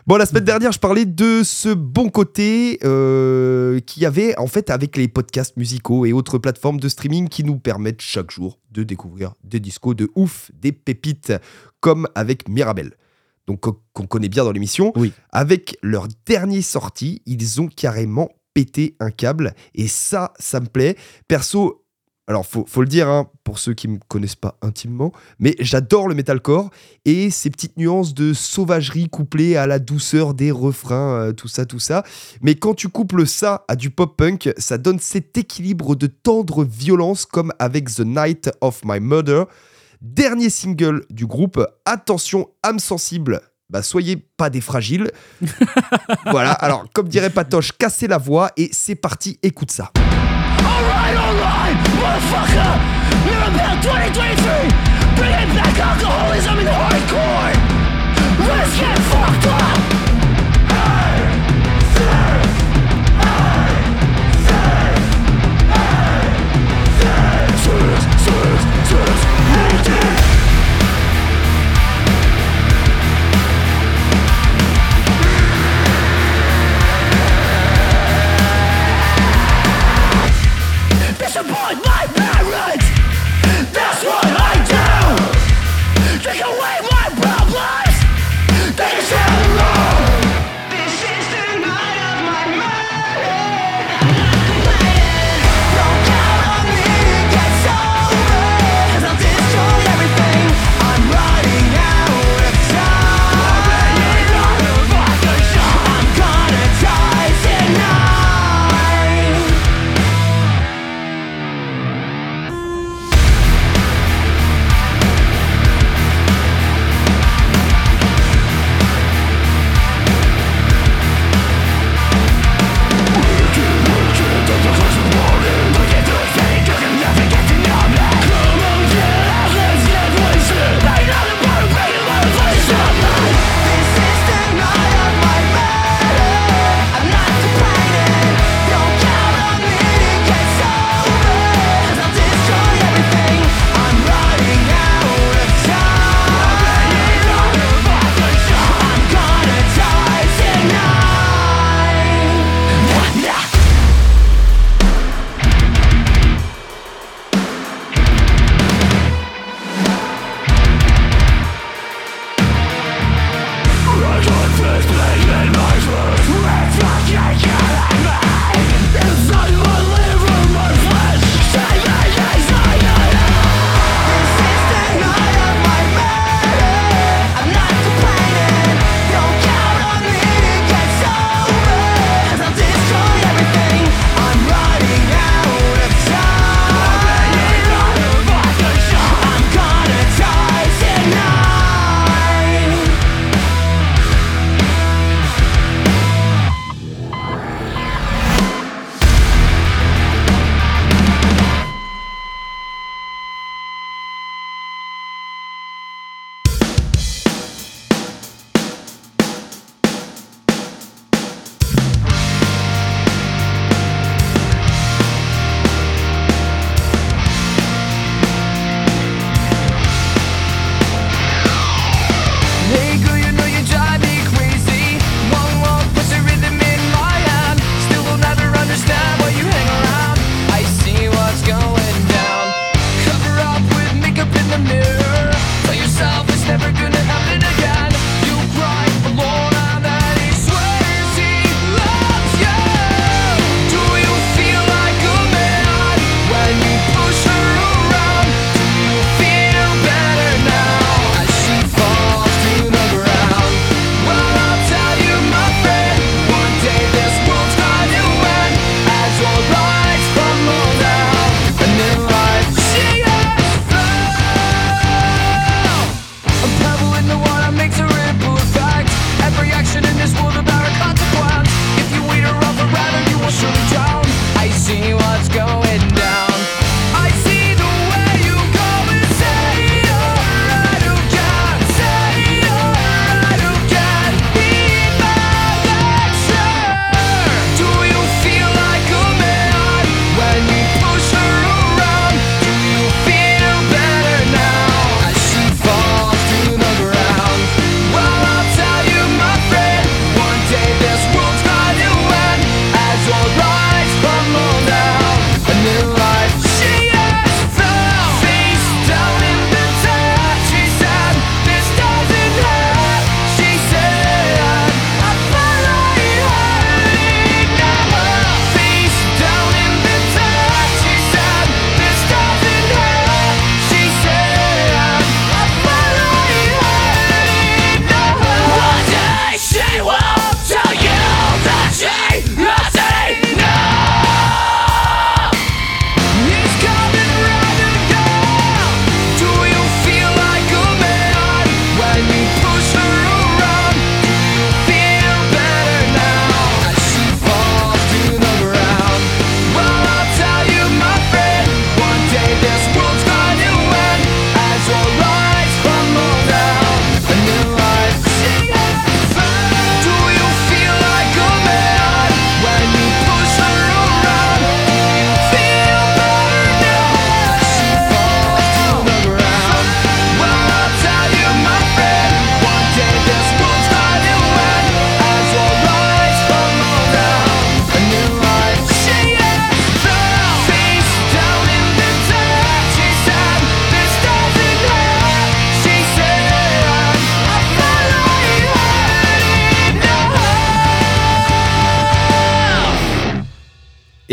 [SPEAKER 1] Bon, la semaine dernière, je parlais de ce bon côté euh, qu'il y avait en fait avec les podcasts musicaux et autres plateformes de streaming qui nous permettent chaque jour de découvrir des discos de ouf, des pépites, comme avec Mirabel. Donc, qu'on connaît bien dans l'émission.
[SPEAKER 2] Oui.
[SPEAKER 1] Avec leur dernier sortie, ils ont carrément pété un câble. Et ça, ça me plaît. Perso, alors faut, faut le dire hein, pour ceux qui me connaissent pas intimement, mais j'adore le metalcore et ces petites nuances de sauvagerie couplées à la douceur des refrains, euh, tout ça, tout ça. Mais quand tu couples ça à du pop-punk, ça donne cet équilibre de tendre violence comme avec The Night of My Murder. Dernier single du groupe, attention, âme sensible. Bah, soyez pas des fragiles. voilà, alors comme dirait Patoche, cassez la voix et c'est parti, écoute ça.
[SPEAKER 4] Motherfucker! Mirabelle 2023! Bringing back alcoholism and hardcore! Let's get fucked up!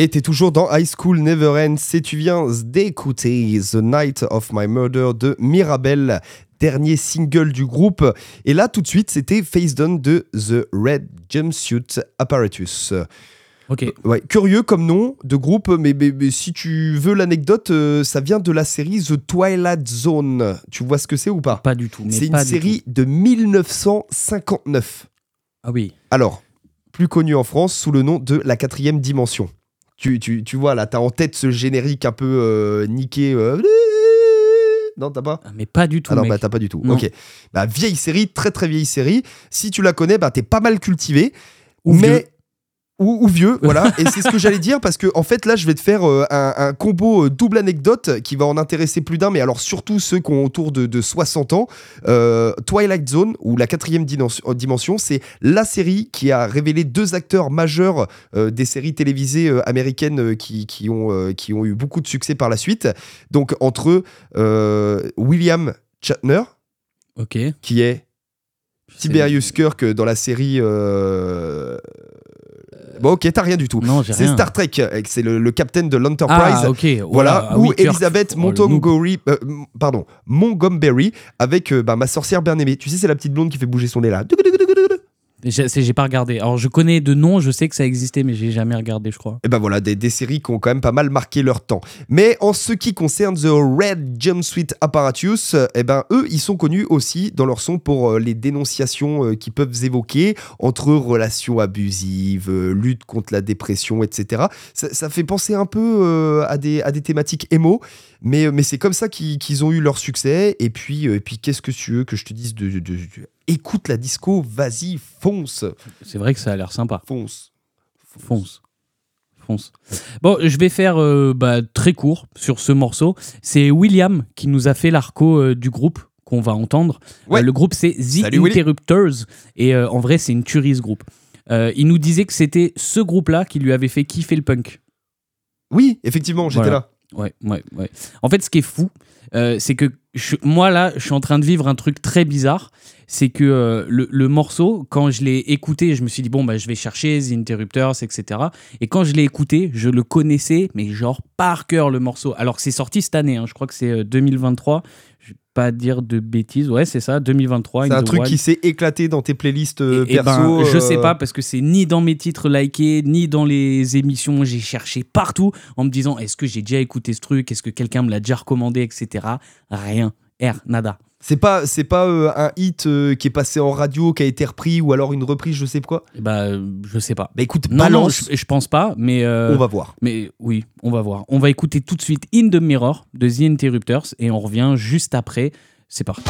[SPEAKER 1] Et t'es toujours dans High School Never Ends et tu viens d'écouter The Night of My Murder de Mirabelle, dernier single du groupe. Et là, tout de suite, c'était Face Down de The Red Jumpsuit Apparatus.
[SPEAKER 2] Ok.
[SPEAKER 1] Ouais, curieux comme nom de groupe, mais, mais- mais si tu veux l'anecdote, euh, ça vient de la série The Twilight Zone. Tu vois ce que c'est ou pas?
[SPEAKER 2] Pas du tout.
[SPEAKER 1] C'est une série de 1959.
[SPEAKER 2] Ah oui.
[SPEAKER 1] Alors, plus connue en France sous le nom de La Quatrième Dimension. Tu, tu, tu vois, là, t'as en tête ce générique un peu euh, niqué. euh, Non, t'as pas?
[SPEAKER 2] Ah, mais pas du tout.
[SPEAKER 1] Ah non,
[SPEAKER 2] mec.
[SPEAKER 1] bah t'as pas du tout.
[SPEAKER 2] Non.
[SPEAKER 1] Ok. Bah, vieille série, très très vieille série. Si tu la connais, bah t'es pas mal cultivé.
[SPEAKER 2] Ou
[SPEAKER 1] mais.
[SPEAKER 2] vieux.
[SPEAKER 1] Ou, ou vieux, voilà. Et c'est ce que j'allais dire parce que, en fait, là, je vais te faire euh, un, un combo euh, double anecdote qui va en intéresser plus d'un, mais alors surtout ceux qui ont autour de, de 60 ans. Euh, Twilight Zone, ou la quatrième dimension, c'est la série qui a révélé deux acteurs majeurs des séries télévisées américaines qui, qui ont, qui ont eu beaucoup de succès par la suite. Donc, entre eux, William Shatner,
[SPEAKER 2] Ok.
[SPEAKER 1] qui est Tiberius Kirk dans la série. Bon, ok, t'as rien du tout.
[SPEAKER 2] Non, j'ai
[SPEAKER 1] C'est
[SPEAKER 2] rien.
[SPEAKER 1] Star Trek, euh, c'est le, le capitaine de l'Enterprise.
[SPEAKER 2] Ah, ok.
[SPEAKER 1] Voilà,
[SPEAKER 2] ah
[SPEAKER 1] ou
[SPEAKER 2] oui, Kirk.
[SPEAKER 1] Elizabeth
[SPEAKER 2] Oh, le.
[SPEAKER 1] Montgomery, euh, m- pardon, Montgomery avec euh, bah, ma sorcière bien aimée. Tu sais, c'est la petite blonde qui fait bouger son nez là.
[SPEAKER 2] J'ai pas regardé. Alors, je connais de nom, je sais que ça existait, mais j'ai jamais regardé, je crois.
[SPEAKER 1] Et ben voilà, des, des séries qui ont quand même pas mal marqué leur temps. Mais en ce qui concerne The Red Jumpsuit Apparatus, euh, eh ben eux, ils sont connus aussi dans leur son pour euh, les dénonciations euh, qu'ils peuvent évoquer entre relations abusives, euh, lutte contre la dépression, etc. Ça, ça fait penser un peu à, des, à des thématiques émo, mais, mais c'est comme ça qu'ils ont eu leur succès. Et puis, euh, et puis qu'est-ce que tu veux que je te dise de, de- de- de- Écoute la disco, vas-y, fonce,
[SPEAKER 2] C'est vrai que ça a l'air sympa.
[SPEAKER 1] fonce.
[SPEAKER 2] Fonce. Fonce. Bon, je vais faire euh, bah, très court sur ce morceau. C'est William qui nous a fait l'arco euh, du groupe qu'on va entendre.
[SPEAKER 1] Ouais.
[SPEAKER 2] Euh, le groupe, c'est The
[SPEAKER 1] Salut, Willy.
[SPEAKER 2] Interrupters. Et en vrai, c'est une tuerie, ce groupe. Il nous disait que c'était ce groupe-là qui lui avait fait kiffer le punk.
[SPEAKER 1] Oui, effectivement, j'étais
[SPEAKER 2] Voilà.
[SPEAKER 1] là.
[SPEAKER 2] Ouais, ouais, ouais. En fait, ce qui est fou, euh, c'est que moi, là, je suis en train de vivre un truc très bizarre. C'est que euh, le, morceau, quand je l'ai écouté, je me suis dit, bon, bah, je vais chercher The Interrupters, etc. Et quand je l'ai écouté, je le connaissais, mais genre par cœur, le morceau. Alors que c'est sorti cette année, hein, je crois que c'est euh, 2023. Je vais pas dire de bêtises. Ouais, c'est ça, 2023.
[SPEAKER 1] C'est un truc
[SPEAKER 2] Wild.
[SPEAKER 1] qui s'est éclaté dans tes playlists euh,
[SPEAKER 2] Eh ben,
[SPEAKER 1] perso.
[SPEAKER 2] je
[SPEAKER 1] euh,
[SPEAKER 2] sais pas parce que c'est ni dans mes titres likés, ni dans les émissions. J'ai cherché partout en me disant est-ce que j'ai déjà écouté ce truc, est-ce que quelqu'un me l'a déjà recommandé, etc. Rien. R, nada.
[SPEAKER 1] C'est pas, c'est pas euh, un hit euh, qui est passé en radio, qui a été repris, ou alors une reprise, je sais pas quoi?
[SPEAKER 2] Eh bah, euh, je sais pas.
[SPEAKER 1] Bah écoute,
[SPEAKER 2] Non, non,
[SPEAKER 1] balance,
[SPEAKER 2] je, je pense pas, mais. euh,
[SPEAKER 1] on va voir.
[SPEAKER 2] Mais oui, on va voir. On va écouter tout de suite In the Mirror de The Interrupters et on revient juste après. C'est parti.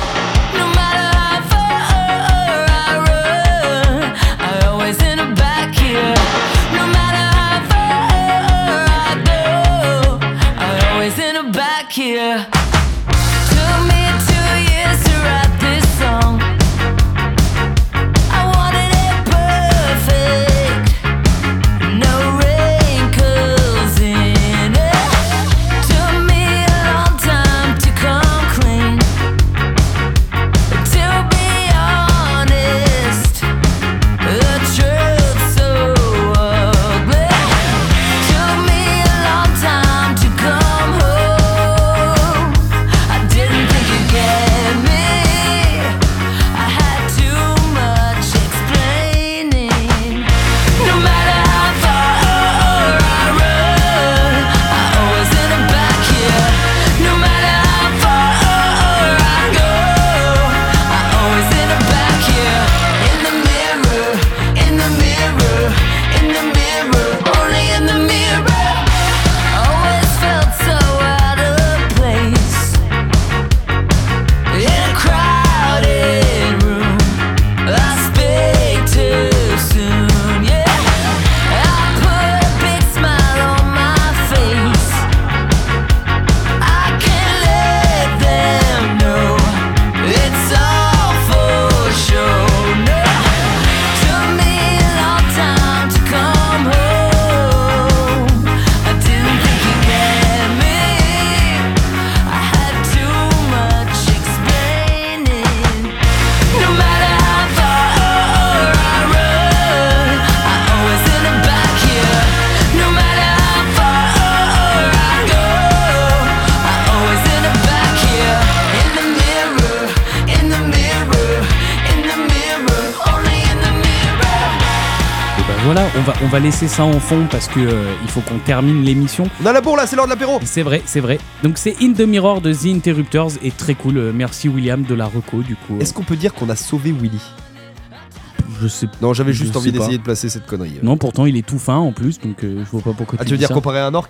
[SPEAKER 2] Voilà, on va, on va laisser ça en fond parce que euh, il faut qu'on termine l'émission.
[SPEAKER 1] On a la bourre là, c'est l'heure de l'apéro.
[SPEAKER 2] C'est vrai, c'est vrai. Donc c'est In the Mirror de The Interrupters et très cool. Euh, Merci William de la reco du coup.
[SPEAKER 1] Est-ce qu'on peut dire qu'on a sauvé Willy?
[SPEAKER 2] Je sais
[SPEAKER 1] Non, j'avais
[SPEAKER 2] Je
[SPEAKER 1] juste
[SPEAKER 2] sais
[SPEAKER 1] envie
[SPEAKER 2] pas.
[SPEAKER 1] d'essayer de placer cette connerie.
[SPEAKER 2] Non, pourtant il est tout fin en plus, donc euh, je vois pas pourquoi
[SPEAKER 1] Ah,
[SPEAKER 2] tu
[SPEAKER 1] tu veux
[SPEAKER 2] dis
[SPEAKER 1] dire
[SPEAKER 2] ça.
[SPEAKER 1] comparé à un orc?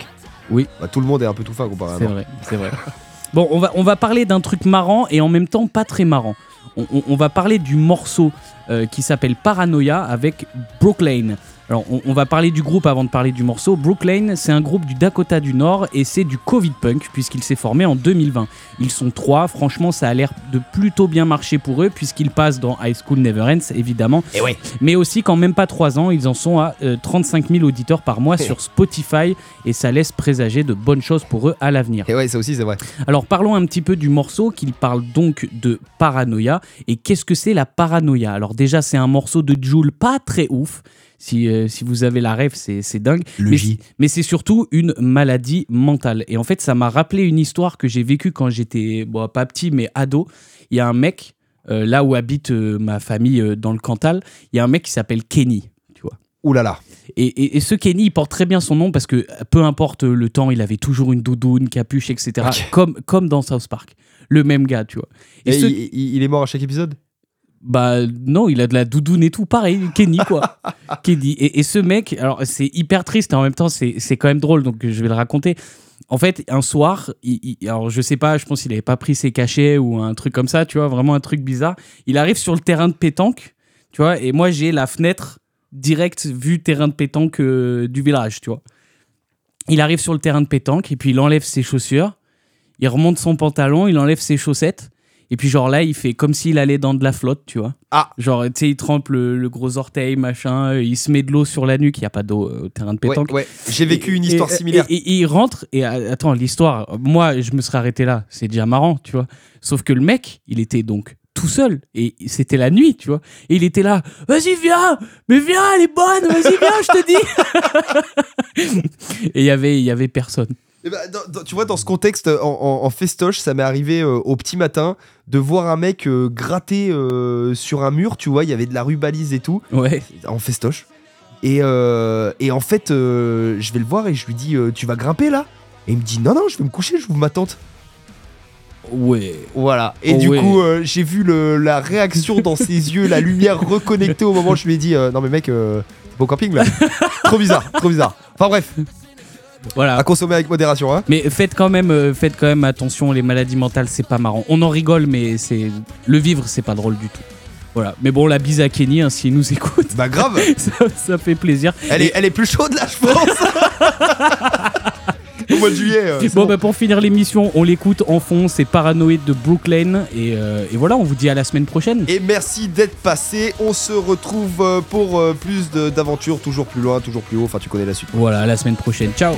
[SPEAKER 2] Oui.
[SPEAKER 1] Bah, tout le monde est un peu tout fin comparé à un
[SPEAKER 2] C'est
[SPEAKER 1] orc.
[SPEAKER 2] vrai, c'est vrai. Bon, on va, on va parler d'un truc marrant et en même temps pas très marrant. On, on- on va parler du morceau euh, qui s'appelle Paranoia avec Brooklyn. Alors, on, on va parler du groupe avant de parler du morceau. Brooklyn, c'est un groupe du Dakota du Nord et c'est du Covid Punk puisqu'il s'est formé en 2020. Ils sont trois, franchement, ça a l'air de plutôt bien marcher pour eux puisqu'ils passent dans High School Never Ends, évidemment.
[SPEAKER 1] Et ouais.
[SPEAKER 2] Mais aussi, quand même pas 3 ans, ils en sont à euh, 35 000 auditeurs par mois sur Spotify et ça laisse présager de bonnes choses pour eux à l'avenir.
[SPEAKER 1] Et ouais, ça aussi c'est vrai.
[SPEAKER 2] Alors parlons un petit peu du morceau qu'il parle donc de paranoïa. Et qu'est-ce que c'est la paranoïa? Alors déjà c'est un morceau de Joule pas très ouf. Si, euh, si vous avez la rêve, c'est dingue.
[SPEAKER 1] Le
[SPEAKER 2] mais mais c'est surtout une maladie mentale. Et en fait, ça m'a rappelé une histoire que j'ai vécue quand j'étais, bon, pas petit, mais ado. Il y a un mec, euh, là où habite euh, ma famille dans le Cantal, il y a un mec qui s'appelle Kenny.
[SPEAKER 1] Ouh là là.
[SPEAKER 2] Et, et- et ce Kenny, il porte très bien son nom parce que peu importe le temps, il avait toujours une doudoune, capuche, etc. Comme, comme dans South Park. Le même gars, tu vois. Et,
[SPEAKER 1] Et
[SPEAKER 2] ce-
[SPEAKER 1] il- il est mort à chaque épisode?
[SPEAKER 2] Bah non, il a de la doudoune et tout, pareil, Kenny quoi. Kenny. Et, et ce mec, alors c'est hyper triste et en même temps c'est quand même drôle, donc je vais le raconter. En fait, un soir, il, il- alors je sais pas, je pense qu'il avait pas pris ses cachets ou un truc comme ça, tu vois, vraiment un truc bizarre. Il arrive sur le terrain de pétanque, tu vois, et moi j'ai la fenêtre directe vue terrain de pétanque euh, du village, tu vois. Il arrive sur le terrain de pétanque et puis il enlève ses chaussures, il remonte son pantalon, il enlève ses chaussettes. Et puis genre là, il fait comme s'il allait dans de la flotte, tu vois.
[SPEAKER 1] Ah.
[SPEAKER 2] Genre, tu sais, il trempe le, le gros orteil, machin, euh, il se met de l'eau sur la nuque, il n'y a pas d'eau euh, au terrain de pétanque.
[SPEAKER 1] ouais. J'ai vécu
[SPEAKER 2] Et-
[SPEAKER 1] une histoire
[SPEAKER 2] et-
[SPEAKER 1] similaire.
[SPEAKER 2] Et, et il rentre, et euh, attends, l'histoire, moi, je me serais arrêté là, c'est déjà marrant, tu vois. Sauf que le mec, il était donc tout seul, et c'était la nuit, tu vois. Et il était là, vas-y, viens, mais viens, elle est bonne, vas-y, viens, je te dis. et il y avait, il y avait personne.
[SPEAKER 1] Eh ben, dans- dans- tu vois, dans ce contexte, en, en- en festoche, ça m'est arrivé euh, au petit matin de voir un mec euh, gratter euh, sur un mur, tu vois, il y avait de la rubalise et tout,
[SPEAKER 2] Ouais.
[SPEAKER 1] en festoche. Et, euh, et en fait, euh, je vais le voir et je lui dis euh, Tu vas grimper là? Et il me dit Non, non, je vais me coucher, je vous ma tante.
[SPEAKER 2] Ouais.
[SPEAKER 1] Voilà. Et
[SPEAKER 2] Oh
[SPEAKER 1] du
[SPEAKER 2] ouais.
[SPEAKER 1] coup, euh, j'ai vu le- la réaction dans ses yeux, la lumière reconnectée au moment où je lui ai dit euh, Non, mais mec, euh, t'es pas au camping là Trop bizarre, trop bizarre. Enfin bref,
[SPEAKER 2] Voilà.
[SPEAKER 1] à consommer avec modération, hein.
[SPEAKER 2] Mais faites quand même, euh, faites quand même attention, les maladies mentales, c'est pas marrant. On en rigole, mais c'est le vivre, c'est pas drôle du tout. Voilà. Mais bon, la bise à Kenny, hein, s'il nous écoute,
[SPEAKER 1] Bah grave
[SPEAKER 2] ça, ça fait plaisir.
[SPEAKER 1] Elle est, elle est plus chaude là, je pense. Au mois de juillet. euh, c'est
[SPEAKER 2] Bon,
[SPEAKER 1] bon.
[SPEAKER 2] bah pour finir l'émission, on l'écoute en fond, c'est Paranoïde de Brooklyn. Et, euh, et voilà, on vous dit à la semaine prochaine.
[SPEAKER 1] Et merci d'être passé. On se retrouve euh, pour euh, plus de- d'aventures, toujours plus loin, toujours plus haut. Enfin, tu connais la suite.
[SPEAKER 2] Voilà, à la semaine prochaine. Ciao.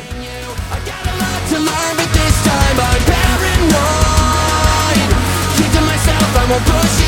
[SPEAKER 3] to learn, but this time I'm paranoid. Keep to myself, I won't push you